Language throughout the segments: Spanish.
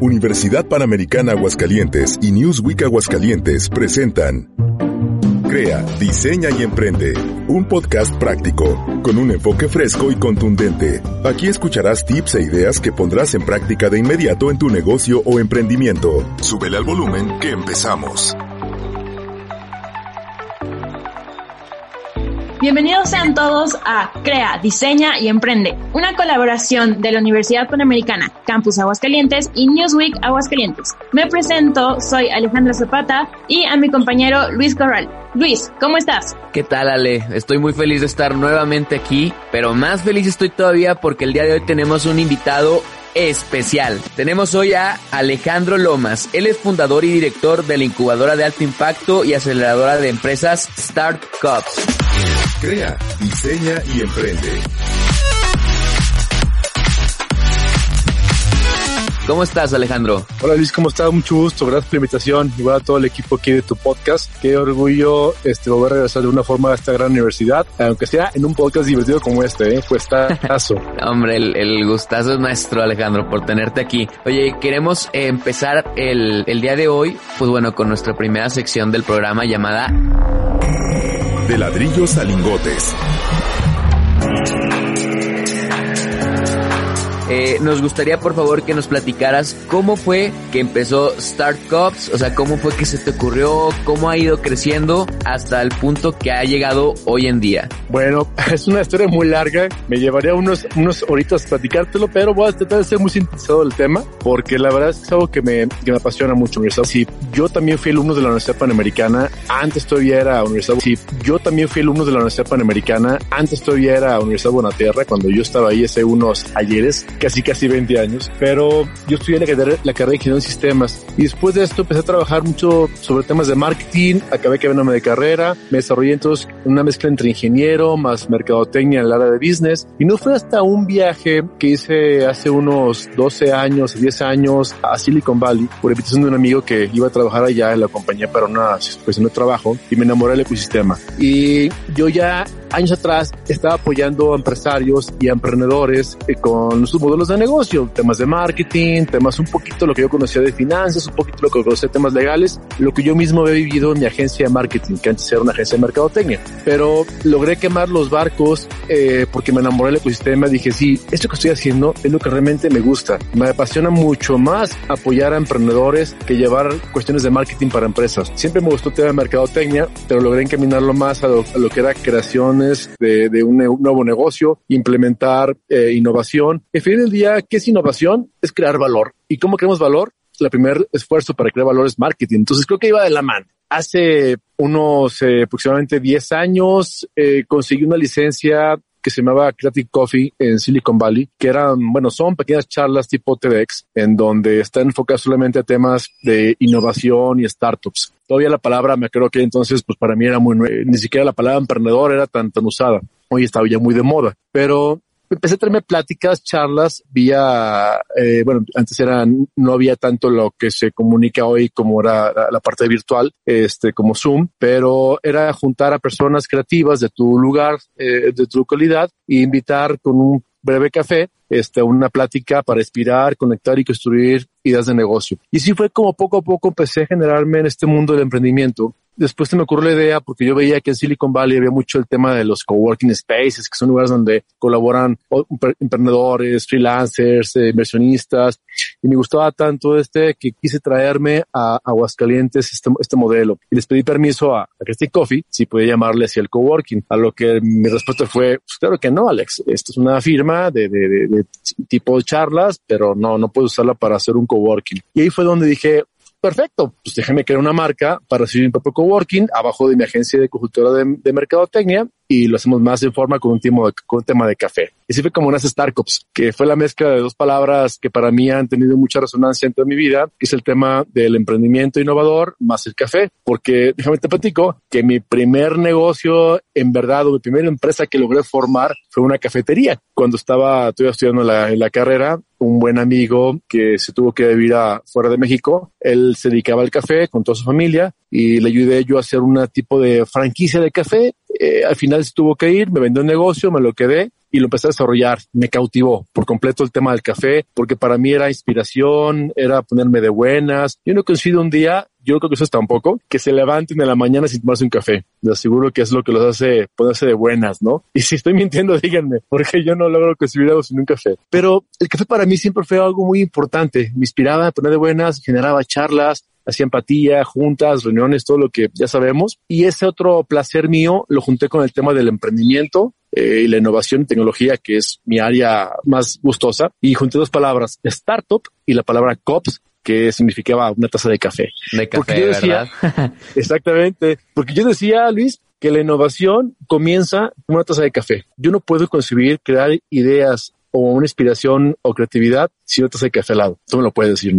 Universidad Panamericana Aguascalientes y Newsweek Aguascalientes presentan Crea, diseña y emprende. Un podcast práctico, con un enfoque fresco y contundente. Aquí escucharás tips e ideas que pondrás en práctica de inmediato en tu negocio o emprendimiento. Súbele al volumen que empezamos. Bienvenidos sean todos a Crea, Diseña y Emprende, una colaboración de la Universidad Panamericana, Campus Aguascalientes y Newsweek Aguascalientes. Me presento, soy Alejandra Zapata y a mi compañero Luis Corral. Luis, ¿cómo estás? ¿Qué tal Ale? Estoy muy feliz de estar nuevamente aquí, pero más feliz estoy todavía porque el día de hoy tenemos un invitado especial. Tenemos hoy a Alejandro Lomas. Él es fundador y director de la incubadora de alto impacto y aceleradora de empresas Start Cups. Crea, diseña y emprende. ¿Cómo estás, Alejandro? Hola Luis, ¿cómo estás? Mucho gusto, gracias por la invitación. Igual a todo el equipo aquí de tu podcast. Qué orgullo este, volver a regresar de una forma a esta gran universidad, aunque sea en un podcast divertido como este, ¿eh? Pues tazo. Hombre, el, el, gustazo es nuestro, Alejandro, por tenerte aquí. Oye, queremos empezar el, el día de hoy, pues bueno, con nuestra primera sección del programa llamada De ladrillos a lingotes. Eh, nos gustaría por favor que nos platicaras cómo fue que empezó Start Cups, o sea, cómo fue que se te ocurrió, cómo ha ido creciendo hasta el punto que ha llegado hoy en día. Bueno, es una historia muy larga, me llevaría unos, unos horitas platicártelo, pero voy a tratar de ser muy sintetizado del tema, porque la verdad es algo que me, que me apasiona mucho. Sí, yo también fui alumno de la Universidad Panamericana, antes todavía era Universidad, sí, yo también fui alumno de la Universidad Panamericana, antes todavía era Universidad Bonaterra, cuando yo estaba ahí hace unos ayeres, casi casi 20 años, pero yo estudié la carrera, la carrera de ingeniería en sistemas y después de esto empecé a trabajar mucho sobre temas de marketing, acabé cambiándome de carrera, me desarrollé entonces una mezcla entre ingeniero más mercadotecnia en el área de business y no fue hasta un viaje que hice hace unos 12 años, 10 años a Silicon Valley por invitación de un amigo que iba a trabajar allá en la compañía para una cuestión de trabajo y me enamoré del ecosistema. Y yo ya años atrás estaba apoyando a empresarios y a emprendedores eh, con sus modelos de negocio, temas de marketing, temas un poquito lo que yo conocía de finanzas, un poquito lo que conocía de temas legales, lo que yo mismo había vivido en mi agencia de marketing, que antes era una agencia de mercadotecnia. Pero logré quemar los barcos eh, porque me enamoré del ecosistema. Dije, sí, esto que estoy haciendo es lo que realmente me gusta. Me apasiona mucho más apoyar a emprendedores que llevar cuestiones de marketing para empresas. Siempre me gustó el tema de mercadotecnia, pero logré encaminarlo más a lo, a lo que era creación de, de un, nuevo negocio, implementar eh, innovación. Al fin del día, ¿qué es innovación? Es crear valor. ¿Y cómo creamos valor? El primer esfuerzo para crear valor es marketing. Entonces creo que iba de la mano. Hace unos eh, aproximadamente 10 años eh, conseguí una licencia se llamaba Creative Coffee en Silicon Valley, que eran, bueno, son pequeñas charlas tipo TEDx, en donde está enfocado solamente a temas de innovación y startups. Todavía la palabra, me creo que entonces, pues para mí era muy, ni siquiera la palabra emprendedor era tan, tan usada. Hoy estaba ya muy de moda, pero empecé a tenerme pláticas, charlas vía, eh, bueno, antes era, no había tanto lo que se comunica hoy como era la, la, parte virtual, este, como Zoom, pero era juntar a personas creativas de tu lugar, eh, de tu localidad e invitar con un breve café, este, una plática para inspirar, conectar y construir ideas de negocio. Y así fue como poco a poco empecé a generarme en este mundo del emprendimiento después se me ocurrió la idea porque yo veía que en Silicon Valley había mucho el tema de los coworking spaces, que son lugares donde colaboran emprendedores, freelancers, eh, inversionistas, y me gustaba tanto este que quise traerme a Aguascalientes este, este modelo. Y les pedí permiso a, a Christy Coffee si podía llamarle así el coworking, a lo que mi respuesta fue, pues claro que no, Alex, esto es una firma de, tipo charlas, pero no, no puedo usarla para hacer un coworking. Y ahí fue donde dije, perfecto, pues déjame crear una marca para recibir mi propio coworking abajo de mi agencia de consultora de, de mercadotecnia y lo hacemos más en forma con un, tema de, con un tema de café. Y así fue como nace Startups, que fue la mezcla de dos palabras que para mí han tenido mucha resonancia en toda mi vida, que es el tema del emprendimiento innovador más el café, porque déjame te platico que mi primer negocio en verdad o mi primera empresa que logré formar fue una cafetería. Cuando estaba todavía estudiando la, en la carrera, un buen amigo que se tuvo que vivir a, fuera de México. Él se dedicaba al café con toda su familia y le ayudé yo a hacer un tipo de franquicia de café. Eh, al final se tuvo que ir, me vendió un negocio, me lo quedé y lo empecé a desarrollar. Me cautivó por completo el tema del café, porque para mí era inspiración, era ponerme de buenas. Yo no coincido un día, yo creo que eso es tampoco, que se levanten en la mañana sin tomarse un café. Les aseguro que es lo que los hace ponerse de buenas, ¿no? Y si estoy mintiendo, díganme, porque yo no logro conseguir algo sin un café. Pero el café para mí siempre fue algo muy importante. Me inspiraba poner de buenas, generaba charlas, hacía empatía, juntas, reuniones, todo lo que ya sabemos. Y ese otro placer mío lo junté con el tema del emprendimiento eh, y la innovación y tecnología, que es mi área más gustosa. Y junté dos palabras, startup y la palabra COPS, que significaba una taza de café. De café, ¿verdad? exactamente. Porque yo decía, Luis, que la innovación comienza con una taza de café. Yo no puedo concebir crear ideas o una inspiración o creatividad si no te hace café al lado. Tú me lo puedes decir.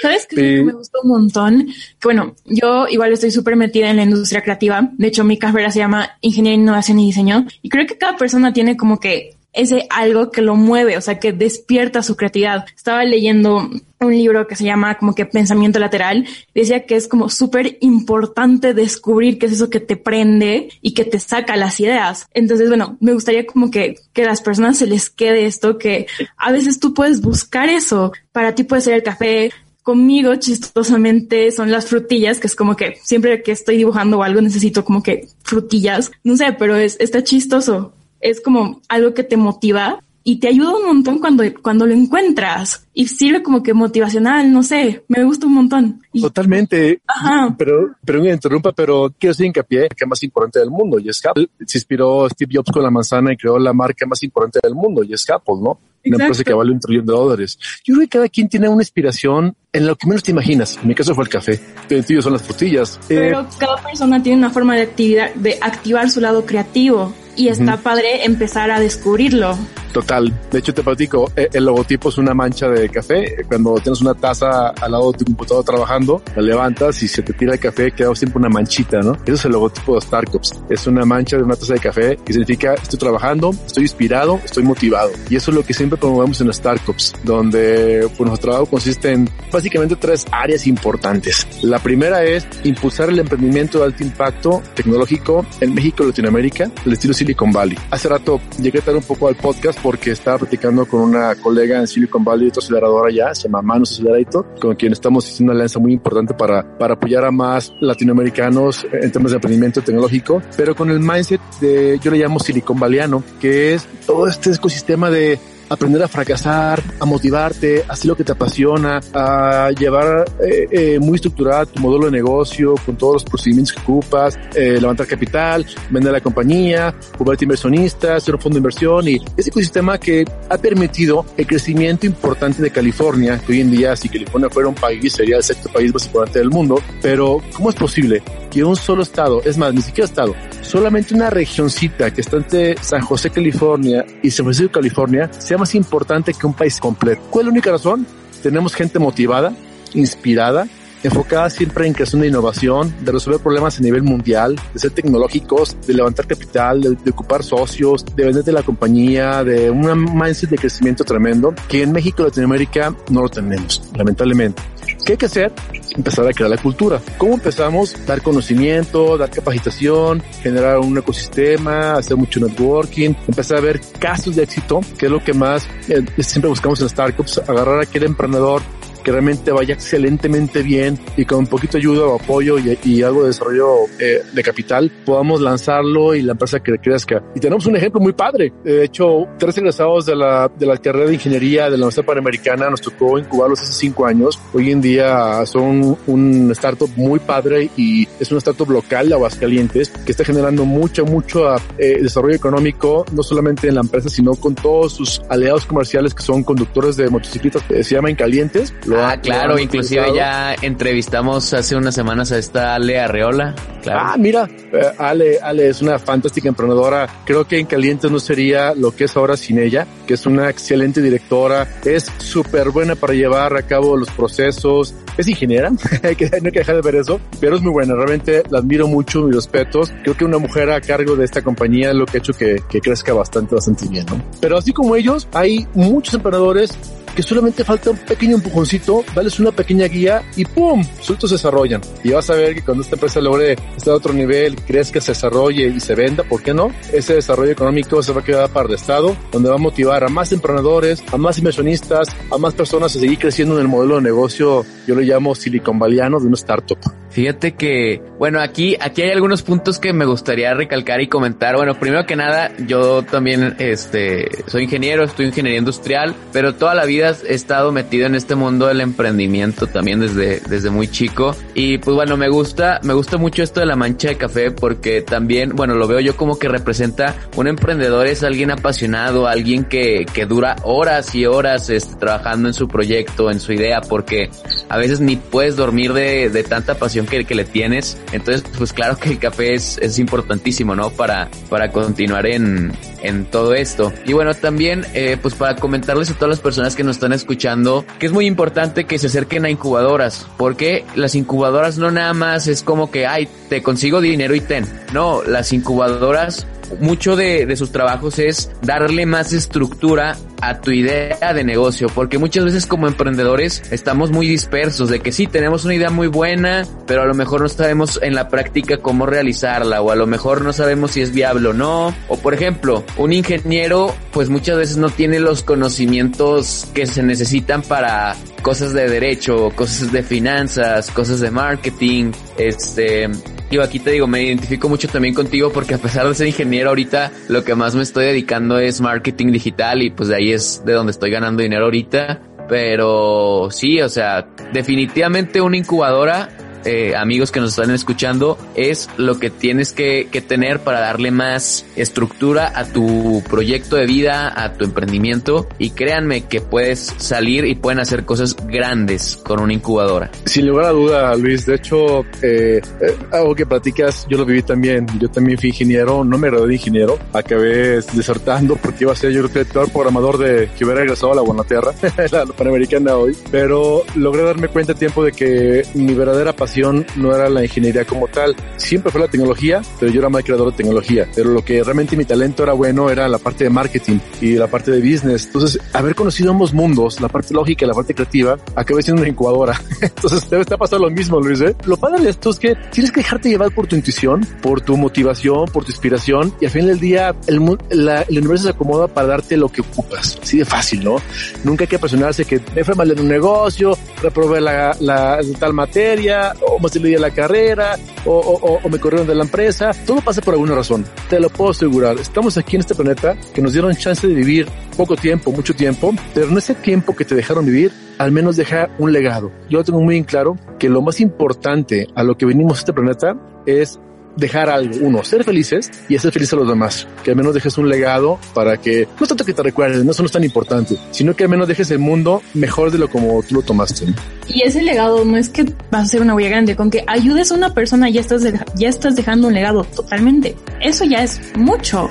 ¿Sabes qué? me gustó un montón. bueno, yo igual estoy súper metida en la industria creativa. De hecho, mi carrera se llama Ingeniería, Innovación y Diseño. Y creo que cada persona tiene como que ese algo que lo mueve, o sea, que despierta su creatividad. Estaba leyendo un libro que se llama como que pensamiento lateral. Decía que es como súper importante descubrir qué es eso que te prende y que te saca las ideas. Entonces, bueno, me gustaría como que, que las personas se les quede esto, que a veces tú puedes buscar eso. Para ti puede ser el café, conmigo chistosamente son las frutillas, que es como que siempre que estoy dibujando algo necesito como que frutillas. No sé, pero es, está chistoso es como algo que te motiva y te ayuda un montón cuando, cuando lo encuentras y sirve como que motivacional, no sé, me gusta un montón. Totalmente. Ajá. Pero, pero me interrumpa, pero quiero hacer hincapié que más importante del mundo y es Apple. Se inspiró Steve Jobs con la manzana y creó la marca más importante del mundo y es Apple, ¿no? Una empresa que vale un trillón de dólares. Yo creo que cada quien tiene una inspiración en lo que menos te imaginas. En mi caso fue el café. El tuyo son las frutillas. Pero eh, cada persona tiene una forma de actividad, de activar su lado creativo y está padre empezar a descubrirlo. Total. De hecho, te platico, eh, el logotipo es una mancha de café. Cuando tienes una taza al lado de tu computador trabajando, la levantas y se te tira el café, queda siempre una manchita, ¿no? Eso es el logotipo de Startups. Es una mancha de una taza de café que significa estoy trabajando, estoy inspirado, estoy motivado. Y eso es lo que siempre promovemos en Startups, donde pues, nuestro trabajo consiste en básicamente tres áreas importantes. La primera es impulsar el emprendimiento de alto impacto tecnológico en México y Latinoamérica, el estilo Silicon Valley. Hace rato llegué tarde un poco al podcast porque estaba platicando con una colega en Silicon Valley, otro acelerador allá, se llama Manus Accelerator, con quien estamos haciendo una alianza muy importante para, para apoyar a más latinoamericanos en temas de emprendimiento tecnológico, pero con el mindset de, yo le llamo Silicon Valleyano, que es todo este ecosistema de aprender a fracasar, a motivarte, a hacer lo que te apasiona, a llevar eh, eh, muy estructurada tu modelo de negocio con todos los procedimientos que ocupas, eh, levantar capital, vender la compañía, volverte inversionista, hacer un fondo de inversión y ese ecosistema que ha permitido el crecimiento importante de California, que hoy en día si California fuera un país sería el sexto país más importante del mundo, pero ¿cómo es posible que un solo estado, es más, ni siquiera estado, solamente una regioncita que está entre San José, California y San Francisco, California, sea más importante que un país completo. ¿Cuál es la única razón? Tenemos gente motivada, inspirada, enfocada siempre en creación de innovación, de resolver problemas a nivel mundial, de ser tecnológicos, de levantar capital, de, ocupar socios, de vender de la compañía, de un mindset de crecimiento tremendo que en México y Latinoamérica no lo tenemos, lamentablemente. ¿Qué hay que hacer? Empezar a crear la cultura. ¿Cómo empezamos? Dar conocimiento, dar capacitación, generar un ecosistema, hacer mucho networking, empezar a ver casos de éxito, que es lo que más eh, siempre buscamos en startups, agarrar a aquel emprendedor que realmente vaya excelentemente bien y con un poquito de ayuda o apoyo y, algo de desarrollo eh, de capital podamos lanzarlo y la empresa que crezca. Y tenemos un ejemplo muy padre. De hecho, tres egresados de la, de la carrera de ingeniería de la Universidad Panamericana nos tocó incubarlos hace cinco años. Hoy en día son un startup muy padre y es un startup local de Aguascalientes que está generando mucho, mucho eh, desarrollo económico, no solamente en la empresa, sino con todos sus aliados comerciales que son conductores de motocicletas, que se llaman calientes ah, claro, inclusive ya entrevistamos hace unas semanas a esta Ale Arreola. Claro. Ah, mira, eh, Ale, Ale es una fantástica emprendedora. Creo que en Calientes no sería lo que es ahora sin ella, que es una excelente directora, es súper buena para llevar a cabo los procesos, es ingeniera, hay que, no hay que dejar de ver eso, pero es muy buena, realmente la admiro mucho, mis respetos. Creo que una mujer a cargo de esta compañía es lo que ha hecho que, que crezca bastante, bastante bien, ¿no? Pero así como ellos, hay muchos emprendedores que solamente falta un pequeño empujoncito, dales una pequeña guía y ¡pum! Sueltos se desarrollan. Y vas a ver que cuando esta empresa logre estar a otro nivel, crees que se desarrolle y se venda, ¿por qué no? Ese desarrollo económico se va a quedar para el Estado, donde va a motivar a más emprendedores, a más inversionistas, a más personas a seguir creciendo en el modelo de negocio, yo lo llamo Silicon Valleyano de una startup. Fíjate que, bueno, aquí, aquí hay algunos puntos que me gustaría recalcar y comentar. Bueno, primero que nada, yo también, este, soy ingeniero, estoy en ingeniería industrial, pero toda la vida he estado metido en este mundo del emprendimiento también desde, desde muy chico. Y pues bueno, me gusta, me gusta mucho esto de la mancha de café porque también, bueno, lo veo yo como que representa un emprendedor es alguien apasionado, alguien que, que dura horas y horas este, trabajando en su proyecto, en su idea, porque a veces ni puedes dormir de, de tanta pasión que, que, le tienes. Entonces, pues claro que el café es, es importantísimo, ¿no? Para, para continuar en, en todo esto. Y bueno, también, eh, pues para comentarles a todas las personas que nos están escuchando, que es muy importante que se acerquen a incubadoras, porque las incubadoras no nada más es como que, ay, te consigo dinero y ten. No, las incubadoras mucho de, de, sus trabajos es darle más estructura a tu idea de negocio, porque muchas veces como emprendedores estamos muy dispersos de que sí, tenemos una idea muy buena, pero a lo mejor no sabemos en la práctica cómo realizarla, o a lo mejor no sabemos si es viable o no, o por ejemplo, un ingeniero pues muchas veces no tiene los conocimientos que se necesitan para cosas de derecho, cosas de finanzas, cosas de marketing, este, yo aquí te digo, me identifico mucho también contigo porque a pesar de ser ingeniero ahorita, lo que más me estoy dedicando es marketing digital y pues de ahí es de donde estoy ganando dinero ahorita. Pero sí, o sea, definitivamente una incubadora eh, amigos que nos están escuchando, es lo que tienes que, que, tener para darle más estructura a tu proyecto de vida, a tu emprendimiento. Y créanme que puedes salir y pueden hacer cosas grandes con una incubadora. Sin lugar a duda, Luis, de hecho, eh, eh, algo que platicas, yo lo viví también, yo también fui ingeniero, no me gradué de ingeniero, acabé desertando porque iba a ser yo creo que el peor programador de que hubiera regresado a la Guanaterra, la panamericana hoy, pero logré darme cuenta a tiempo de que mi verdadera pasión no era la ingeniería como tal, siempre fue la tecnología, pero yo era más creador de tecnología, pero lo que realmente mi talento era bueno era la parte de marketing y la parte de business. Entonces, haber conocido ambos mundos, la parte lógica y la parte creativa, acabé siendo una incubadora. Entonces, debe estar pasando lo mismo, Luis, ¿eh? Lo padre de esto es que tienes que dejarte llevar por tu intuición, por tu motivación, por tu inspiración y al final del día el, la, el universo se acomoda para darte lo que ocupas. Así de fácil, ¿no? Nunca hay que apasionarse que me fue mal en un negocio, reprobé la, la, tal materia, o me salí de la carrera, o, me corrieron de la empresa. Todo pasa por alguna razón. Te lo puedo asegurar. Estamos aquí en este planeta que nos dieron chance de vivir poco tiempo, mucho tiempo, pero en ese tiempo que te dejaron vivir, al menos deja un legado. Yo tengo muy en claro que lo más importante a lo que venimos a este planeta es dejar algo. Uno, ser felices y hacer feliz a los demás. Que al menos dejes un legado para que, no tanto que te recuerden, no, eso no es tan importante, sino que al menos dejes el mundo mejor de lo como tú lo tomaste. Y ese legado no es que vas a ser una huella grande, con que ayudes a una persona ya estás, ya estás dejando un legado totalmente. Eso ya es mucho.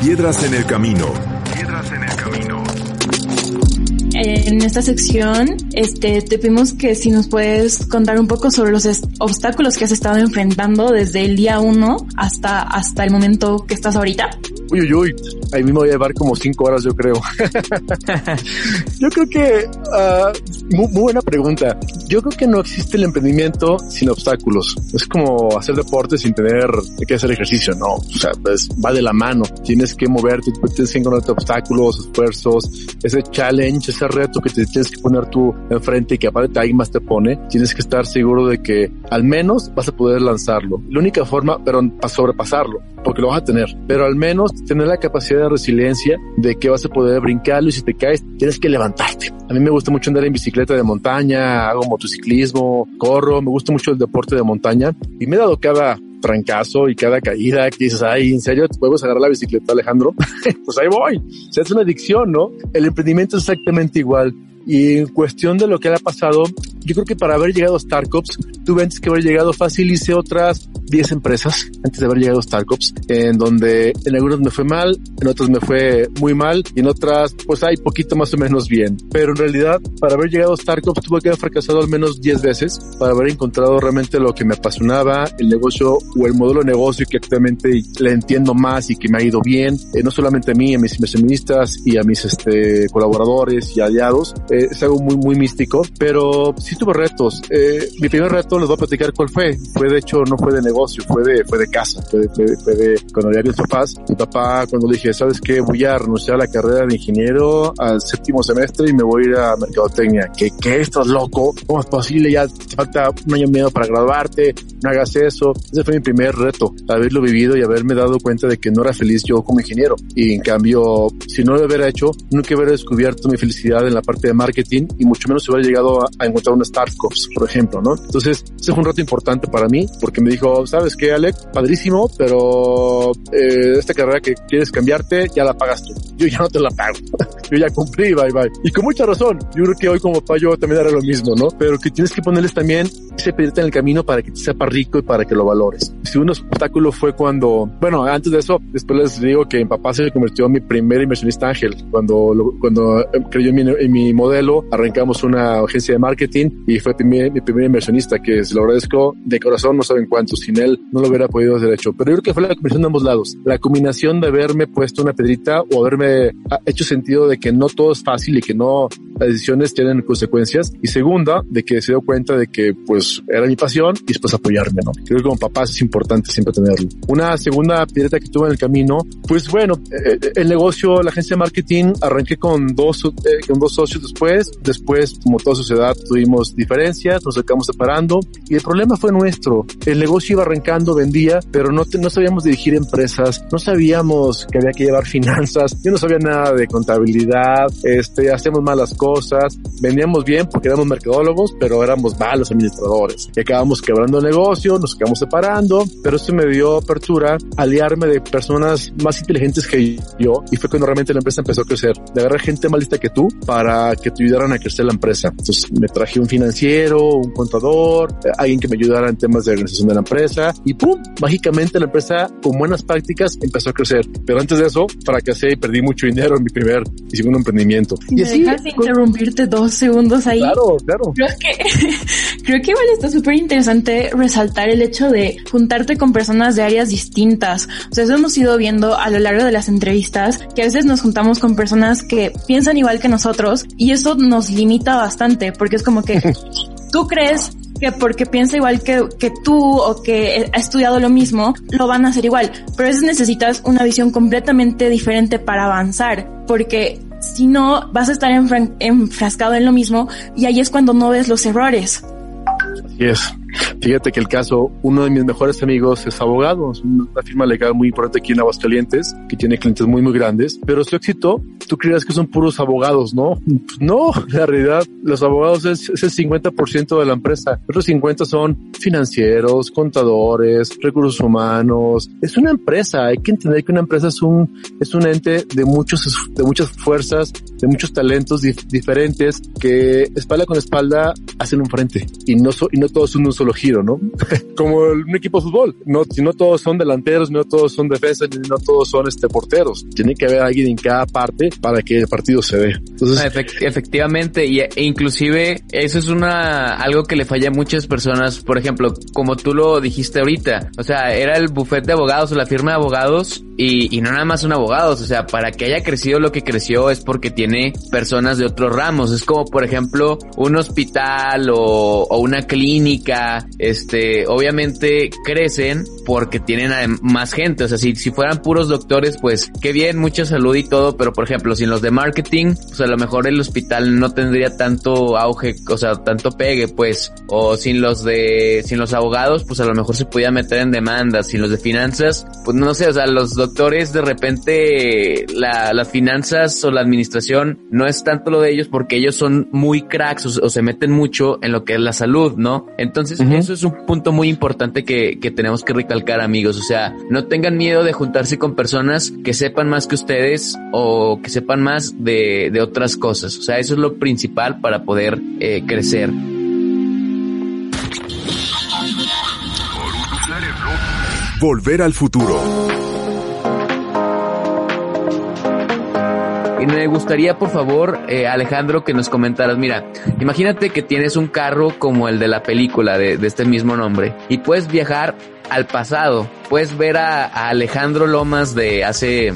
Piedras en el camino en esta sección este, te pedimos que si nos puedes contar un poco sobre los obstáculos que has estado enfrentando desde el día uno hasta, hasta el momento que estás ahorita. Uy, uy, uy, ahí mismo voy a llevar como cinco horas, yo creo. yo creo que, uh, muy, muy, buena pregunta. Yo creo que no existe el emprendimiento sin obstáculos. Es como hacer deporte sin tener que hacer ejercicio, no. O sea, pues va de la mano. Tienes que moverte, tienes que encontrarte obstáculos, esfuerzos, ese challenge, ese reto que te tienes que poner tú enfrente y que aparte alguien más te pone. Tienes que estar seguro de que al menos vas a poder lanzarlo. La única forma, pero para sobrepasarlo, porque lo vas a tener, pero al menos tener la capacidad de resiliencia de que vas a poder brincarlo y si te caes tienes que levantarte. A mí me gusta mucho andar en bicicleta de montaña, hago motociclismo, corro, me gusta mucho el deporte de montaña y me he dado cada trancazo y cada caída que dices, ay, ¿en serio te podemos agarrar la bicicleta, Alejandro? pues ahí voy. O sea, es una adicción, ¿no? El emprendimiento es exactamente igual. Y en cuestión de lo que ha pasado, yo creo que para haber llegado a Starcops, tuve antes que haber llegado fácil, hice otras 10 empresas antes de haber llegado a Starcops, en donde en algunas me fue mal, en otras me fue muy mal y en otras pues hay poquito más o menos bien. Pero en realidad, para haber llegado a Starcops tuve que haber fracasado al menos 10 veces para haber encontrado realmente lo que me apasionaba, el negocio o el modelo de negocio que actualmente le entiendo más y que me ha ido bien, eh, no solamente a mí, a mis inversionistas y a mis este, colaboradores y aliados, eh, es algo muy, muy místico, pero sí tuve retos. Eh, mi primer reto les voy a platicar cuál fue. Fue de hecho, no fue de negocio, fue de, fue de casa, fue de, fue de, cuando había mis papás. Mi papá, cuando le dije, ¿sabes qué? Voy a renunciar a la carrera de ingeniero al séptimo semestre y me voy a ir a mercadotecnia. ¿Qué, qué? ¿Estás loco? ¿Cómo es posible? Ya te falta un año y medio para graduarte, no hagas eso. Ese fue mi primer reto, haberlo vivido y haberme dado cuenta de que no era feliz yo como ingeniero. Y en cambio, si no lo hubiera hecho, nunca hubiera descubierto mi felicidad en la parte de marketing y mucho menos hubiera llegado a, encontrar una startups, por ejemplo, ¿no? Entonces, ese fue un reto importante para mí porque me dijo, ¿sabes qué, Alex? Padrísimo, pero eh, esta carrera que quieres cambiarte, ya la pagas tú. Yo ya no te la pago. yo ya cumplí, bye bye. Y con mucha razón. Yo creo que hoy como papá yo también haré lo mismo, ¿no? Pero que tienes que ponerles también ese pedirte en el camino para que te sepa rico y para que lo valores. Si un obstáculo fue cuando, bueno, antes de eso, después les digo que mi papá se convirtió en mi primer inversionista ángel. Cuando, cuando creyó en mi, en mi arrancamos una agencia de marketing y fue mi, mi primer inversionista, que se lo agradezco de corazón, no saben cuánto. Sin él no lo hubiera podido hacer hecho. Pero yo creo que fue la combinación de ambos lados. La combinación de haberme puesto una pedrita o haberme hecho sentido de que no todo es fácil y que no las decisiones tienen consecuencias. Y segunda, de que se dio cuenta de que pues era mi pasión y después apoyarme, ¿no? Creo que como papás es importante siempre tenerlo. Una segunda piedra que tuve en el camino, pues bueno, eh, eh, el negocio, la agencia de marketing, arranqué con dos, eh, con dos socios después. Después, como toda sociedad, tuvimos diferencias, nos acabamos separando y el problema fue nuestro. El negocio iba arrancando, vendía, pero no, no sabíamos dirigir empresas, no sabíamos que había que llevar finanzas, yo no sabía nada de contabilidad, este, hacemos malas cosas, vendíamos bien porque éramos mercadólogos, pero éramos malos administradores. Y acabamos quebrando el negocio, nos acabamos separando, pero eso me dio apertura a aliarme de personas más inteligentes que yo y fue cuando realmente la empresa empezó a crecer, de agarrar gente más lista que tú para que te ayudaran a crecer la empresa. Entonces me traje un financiero, un contador, alguien que me ayudara en temas de organización de la empresa y pum, mágicamente la empresa con buenas prácticas empezó a crecer. Pero antes de eso fracasé y perdí mucho dinero en mi primer y segundo emprendimiento. y así, dejas de interrumpirte dos segundos ahí. Claro, claro. Creo que, creo que igual está súper interesante resaltar el hecho de juntarte con personas de áreas distintas. O sea, eso hemos ido viendo a lo largo de las entrevistas, que a veces nos juntamos con personas que piensan igual que nosotros y eso nos limita bastante, porque es como que tú crees que porque piensa igual que, que tú o que ha estudiado lo mismo, lo van a hacer igual. Pero a veces necesitas una visión completamente diferente para avanzar, porque si no, vas a estar enfrascado en lo mismo y ahí es cuando no ves los errores. Así es. Fíjate que el caso, uno de mis mejores amigos es abogado, es una firma legal muy importante aquí en Aguascalientes, que tiene clientes muy, muy grandes, pero su éxito, tú crees que son puros abogados, ¿no? No, la realidad, los abogados es, el 50% de la empresa, otros 50 son financieros, contadores, recursos humanos, es una empresa, hay que entender que una empresa es un, es un ente de muchos, de muchas fuerzas, de muchos talentos diferentes que espalda con espalda hacen un frente y no, y no todos son un solo giro, ¿no? Como un equipo de fútbol. No, no todos son delanteros, no todos son defensas, no todos son este porteros. Tiene que haber alguien en cada parte para que el partido se dé. Entonces, efectivamente, y e inclusive eso es una algo que le falla a muchas personas. Por ejemplo, como tú lo dijiste ahorita, o sea, era el bufete de abogados o la firma de abogados y, y no nada más son abogados. O sea, para que haya crecido lo que creció es porque tiene personas de otros ramos. Es como, por ejemplo, un hospital o, o una clínica este, obviamente crecen porque tienen más gente. O sea, si, si fueran puros doctores, pues qué bien, mucha salud y todo, pero por ejemplo, sin los de marketing, pues a lo mejor el hospital no tendría tanto auge, o sea, tanto pegue, pues, o sin los de, sin los abogados, pues a lo mejor se podía meter en demandas, sin los de finanzas, pues no sé, o sea, los, de repente la, las finanzas o la administración no es tanto lo de ellos porque ellos son muy cracks o, se meten mucho en lo que es la salud, ¿no? Entonces eso es un punto muy importante que, que tenemos que recalcar amigos, o sea, no tengan miedo de juntarse con personas que sepan más que ustedes o que sepan más de, de otras cosas, o sea, eso es lo principal para poder eh, crecer. Volver al futuro. Y me gustaría, por favor, eh, Alejandro, que nos comentaras, mira, imagínate que tienes un carro como el de la película de, de este mismo nombre y puedes viajar al pasado, puedes ver a, a Alejandro Lomas de hace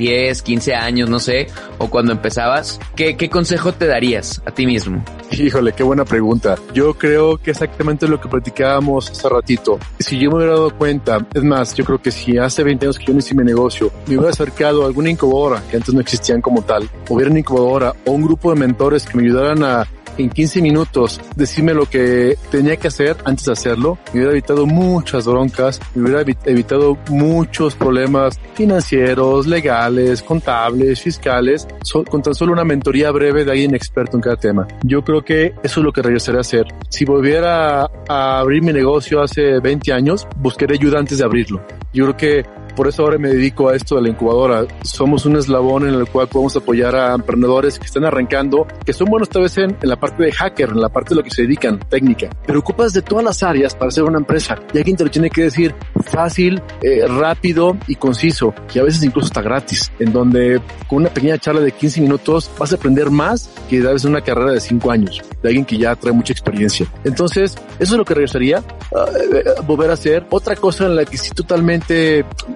10, 15 años, no sé, o cuando empezabas, ¿qué, qué consejo te darías a ti mismo? Híjole, qué buena pregunta. Yo creo que exactamente lo que platicábamos hace ratito. Si yo me hubiera dado cuenta, es más, yo creo que si hace 20 años que yo no hice mi negocio, me hubiera acercado a alguna incubadora, que antes no existían como tal, hubiera una incubadora o un grupo de mentores que me ayudaran a en 15 minutos decirme lo que tenía que hacer antes de hacerlo, me hubiera evitado muchas broncas, me hubiera evitado muchos problemas financieros, legales, contables, fiscales, con tan solo una mentoría breve de alguien experto en cada tema. Yo creo que eso es lo que regresaré a hacer. Si volviera a abrir mi negocio hace 20 años, buscaré ayuda antes de abrirlo. Yo creo que por eso ahora me dedico a esto de la incubadora. Somos un eslabón en el cual podemos apoyar a emprendedores que están arrancando, que son buenos tal vez en, la parte de hacker, en la parte de lo que se dedican, técnica, pero ocupas de todas las áreas para ser una empresa. Y alguien te lo tiene que decir fácil, eh, rápido y conciso, que a veces incluso está gratis, en donde con una pequeña charla de 15 minutos vas a aprender más que a veces una carrera de 5 años, de alguien que ya trae mucha experiencia. Entonces, eso es lo que regresaría, a eh, eh, volver a hacer. Otra cosa en la que sí totalmente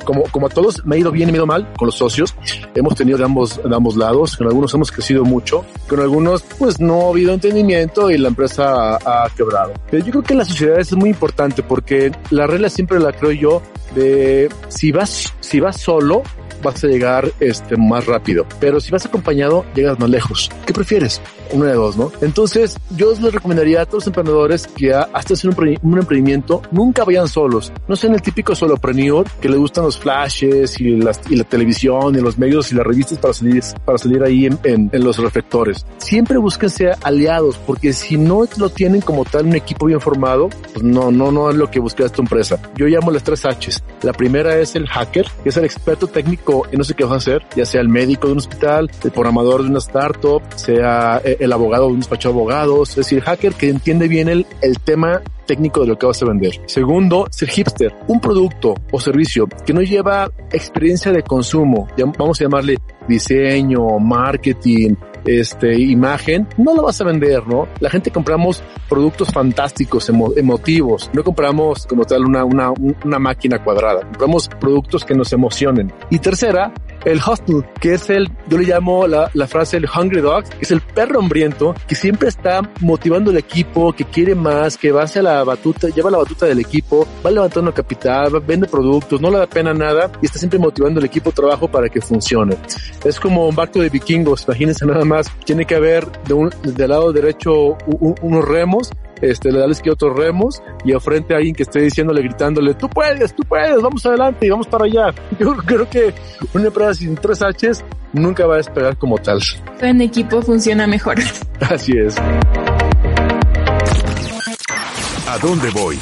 como, como a todos, me ha ido bien y me ha ido mal con los socios. Hemos tenido de ambos, de ambos lados. Con algunos hemos crecido mucho. Con algunos, pues no ha habido entendimiento y la empresa ha, quebrado. Pero yo creo que en la sociedad es muy importante porque la regla siempre la creo yo de si vas, si vas solo, vas a llegar este, más rápido. Pero si vas acompañado, llegas más lejos. ¿Qué prefieres? Uno de dos, ¿no? Entonces, yo les recomendaría a todos los emprendedores que hasta hacer un, emprendimiento, nunca vayan solos. No sean el típico solopreneur que le gustan los flashes y, las, y la televisión y los medios y las revistas para salir, para salir ahí en, en, los reflectores. Siempre búsquense aliados, porque si no lo tienen como tal un equipo bien formado, pues no, no, no es lo que busca esta empresa. Yo llamo las tres H's. La primera es el hacker, que es el experto técnico y no sé qué vas a hacer, ya sea el médico de un hospital, el programador de una startup, sea eh, el abogado de un despacho de abogados, es decir, hacker que entiende bien el, el tema técnico de lo que vas a vender. Segundo, ser hipster, un producto o servicio que no lleva experiencia de consumo, vamos a llamarle diseño, marketing, este, imagen, no lo vas a vender, ¿no? La gente compramos productos fantásticos, emotivos, no compramos como tal una, una, una máquina cuadrada, compramos productos que nos emocionen. Y tercera, el hustle, que es el, yo le llamo la, frase el hungry dog, es el perro hambriento que siempre está motivando el equipo, que quiere más, que va hacia la batuta, lleva la batuta del equipo, va levantando capital, vende productos, no le da pena nada y está siempre motivando el equipo trabajo para que funcione. Es como un barco de vikingos, imagínense nada más, tiene que haber de un, del lado derecho unos remos este, le da que otros remos y al frente a alguien que esté diciéndole, gritándole, tú puedes, tú puedes, vamos adelante y vamos para allá. Yo creo que una empresa sin tres H's nunca va a despegar como tal. En equipo funciona mejor. Así es. ¿A dónde voy?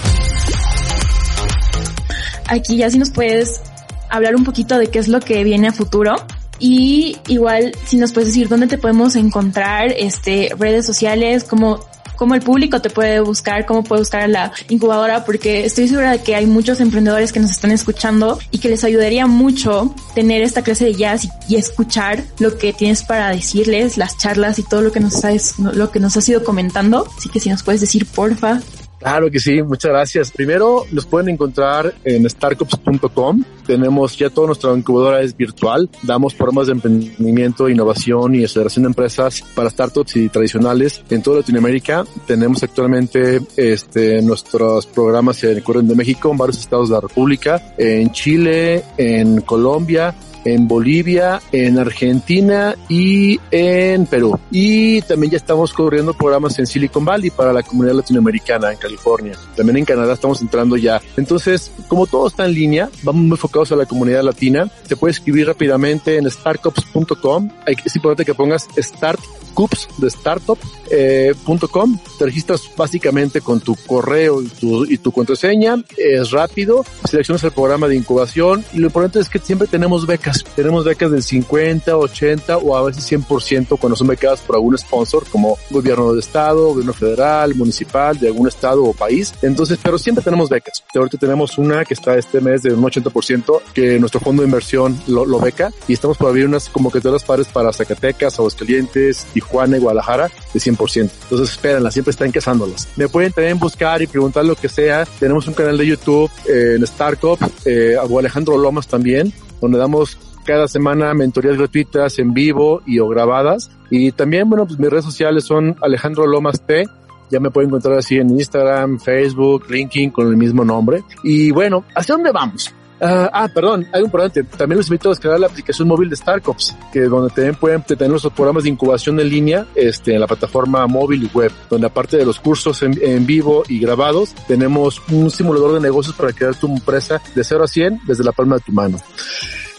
Aquí ya si nos puedes hablar un poquito de qué es lo que viene a futuro. Y igual, si nos puedes decir dónde te podemos encontrar, este, redes sociales, cómo cómo el público te puede buscar, cómo puede buscar a la incubadora, porque estoy segura de que hay muchos emprendedores que nos están escuchando y que les ayudaría mucho tener esta clase de jazz y, escuchar lo que tienes para decirles, las charlas y todo lo que nos has, lo que nos has comentando. Así que si nos puedes decir, porfa, Claro que sí, muchas gracias. Primero, los pueden encontrar en startups.com. Tenemos ya toda nuestra incubadora es virtual. Damos programas de emprendimiento, innovación y aceleración de empresas para startups y tradicionales en toda Latinoamérica. Tenemos actualmente este, nuestros programas en el de México, en varios estados de la República, en Chile, en Colombia, en Bolivia, en Argentina y en Perú. Y también ya estamos corriendo programas en Silicon Valley para la comunidad latinoamericana en California. También en Canadá estamos entrando ya. Entonces, como todo está en línea, vamos muy enfocados a la comunidad latina. Te puedes escribir rápidamente en startups.com. Es importante que pongas start Coops de startup.com. Eh, te registras básicamente con tu correo y tu, y tu contraseña. Es rápido. Seleccionas el programa de incubación y lo importante es que siempre tenemos becas. Tenemos becas del 50, 80 o a veces 100% cuando son becadas por algún sponsor como gobierno de estado, gobierno federal, municipal, de algún estado o país. Entonces, pero siempre tenemos becas. Ahorita tenemos una que está este mes de un 80% que nuestro fondo de inversión lo, lo beca y estamos por abrir unas convocatorias pares para Zacatecas, Aguascalientes y Juana y Guadalajara de 100%. Entonces espérenla, siempre están cazándolas. Me pueden también buscar y preguntar lo que sea. Tenemos un canal de YouTube eh, en Startup, eh, Alejandro Lomas también, donde damos cada semana mentorías gratuitas en vivo y o grabadas. Y también, bueno, pues mis redes sociales son Alejandro Lomas P. Ya me pueden encontrar así en Instagram, Facebook, LinkedIn con el mismo nombre. Y bueno, ¿hacia dónde vamos? Uh, ah, perdón, hay un importante. También los invito a descargar la aplicación móvil de Starcops, que donde también pueden tener nuestros programas de incubación en línea, este, en la plataforma móvil y web, donde aparte de los cursos en, en, vivo y grabados, tenemos un simulador de negocios para crear tu empresa de 0 a 100 desde la palma de tu mano.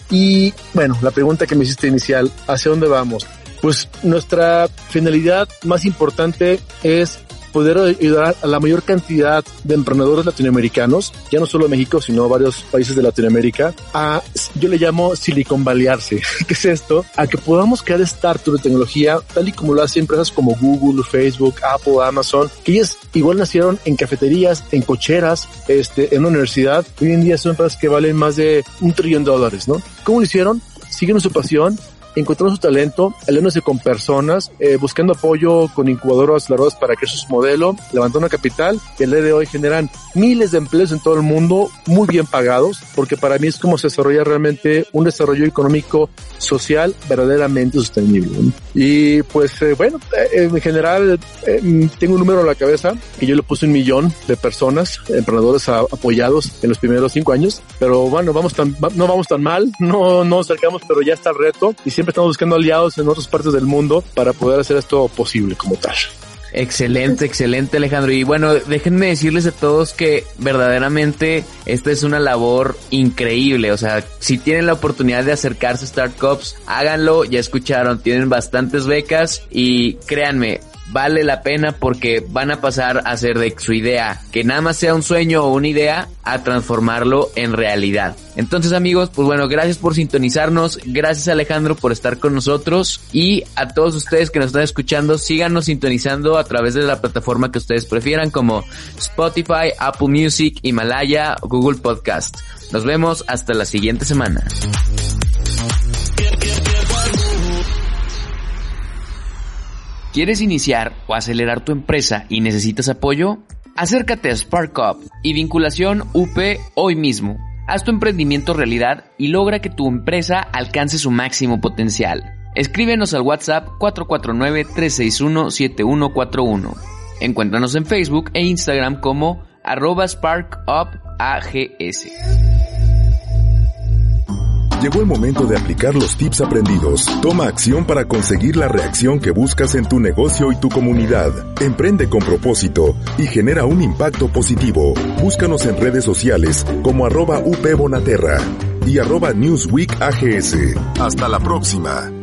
Y bueno, la pregunta que me hiciste inicial, ¿hacia dónde vamos? Pues nuestra finalidad más importante es poder ayudar a la mayor cantidad de emprendedores latinoamericanos, ya no solo México, sino varios países de Latinoamérica, a, yo le llamo Silicon Valleyarse. ¿Qué es esto? A que podamos crear startups de tecnología, tal y como lo hacen empresas como Google, Facebook, Apple, Amazon, que ellas igual nacieron en cafeterías, en cocheras, este, en una universidad. Hoy en día son empresas que valen más de un trillón de dólares, ¿no? ¿Cómo lo hicieron? Siguen su pasión, encontrando su talento, aliándose con personas, eh, buscando apoyo con incubadoras largas para crear su modelo, levantando capital que el día de hoy generan miles de empleos en todo el mundo, muy bien pagados, porque para mí es como se desarrolla realmente un desarrollo económico social verdaderamente sostenible. Y pues eh, bueno, eh, en general eh, tengo un número en la cabeza que yo le puse un millón de personas, emprendedores a, apoyados en los primeros cinco años, pero bueno, vamos tan, no vamos tan mal, no, no nos acercamos, pero ya está el reto y siempre estamos buscando aliados en otras partes del mundo para poder hacer esto posible como tal. Excelente, excelente Alejandro. Y bueno, déjenme decirles a todos que verdaderamente esta es una labor increíble. O sea, si tienen la oportunidad de acercarse a Startups, háganlo. Ya escucharon, tienen bastantes becas y créanme, vale la pena porque van a pasar a ser de su idea, que nada más sea un sueño o una idea, a transformarlo en realidad. Entonces amigos, pues bueno, gracias por sintonizarnos, gracias Alejandro por estar con nosotros y a todos ustedes que nos están escuchando, síganos sintonizando a través de la plataforma que ustedes prefieran como Spotify, Apple Music, Himalaya, Google Podcast. Nos vemos hasta la siguiente semana. ¿Quieres iniciar o acelerar tu empresa y necesitas apoyo? Acércate a Spark Up y vinculación UP hoy mismo. Haz tu emprendimiento realidad y logra que tu empresa alcance su máximo potencial. Escríbenos al WhatsApp 449-361-7141. Encuéntranos en Facebook e Instagram como arroba SparkUpAGS. Llegó el momento de aplicar los tips aprendidos. Toma acción para conseguir la reacción que buscas en tu negocio y tu comunidad. Emprende con propósito y genera un impacto positivo. Búscanos en redes sociales como arroba upbonaterra y arroba newsweekags. Hasta la próxima.